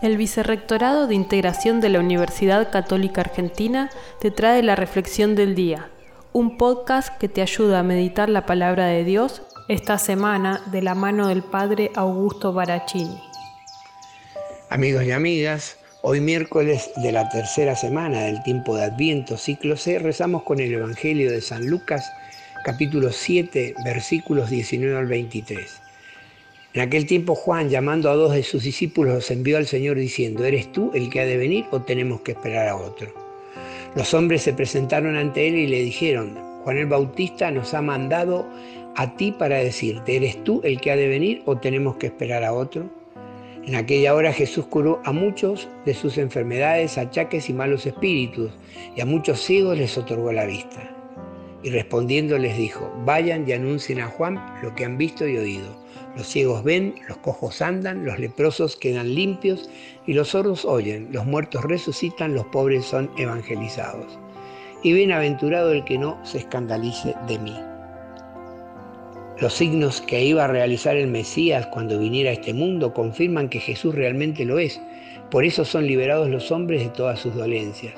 El Vicerrectorado de Integración de la Universidad Católica Argentina te trae la Reflexión del Día, un podcast que te ayuda a meditar la palabra de Dios esta semana de la mano del Padre Augusto Baracini. Amigos y amigas, hoy miércoles de la tercera semana del tiempo de Adviento, ciclo C, rezamos con el Evangelio de San Lucas, capítulo 7, versículos 19 al 23. En aquel tiempo Juan, llamando a dos de sus discípulos, los envió al Señor diciendo, ¿eres tú el que ha de venir o tenemos que esperar a otro? Los hombres se presentaron ante él y le dijeron, Juan el Bautista nos ha mandado a ti para decirte, ¿eres tú el que ha de venir o tenemos que esperar a otro? En aquella hora Jesús curó a muchos de sus enfermedades, achaques y malos espíritus, y a muchos ciegos les otorgó la vista. Y respondiendo les dijo, vayan y anuncien a Juan lo que han visto y oído. Los ciegos ven, los cojos andan, los leprosos quedan limpios y los sordos oyen, los muertos resucitan, los pobres son evangelizados. Y bienaventurado el que no se escandalice de mí. Los signos que iba a realizar el Mesías cuando viniera a este mundo confirman que Jesús realmente lo es. Por eso son liberados los hombres de todas sus dolencias.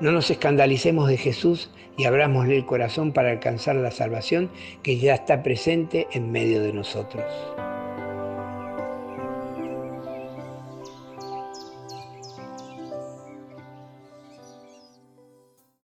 No nos escandalicemos de Jesús y abrámosle el corazón para alcanzar la salvación que ya está presente en medio de nosotros.